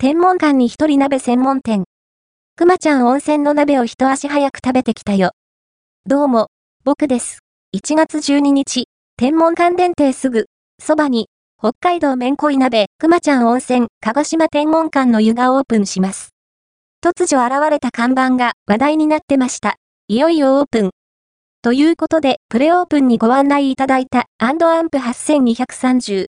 天文館に一人鍋専門店。くまちゃん温泉の鍋を一足早く食べてきたよ。どうも、僕です。1月12日、天文館電停すぐ、そばに、北海道めんこい鍋、くまちゃん温泉、鹿児島天文館の湯がオープンします。突如現れた看板が話題になってました。いよいよオープン。ということで、プレオープンにご案内いただいたアンドアンプ8230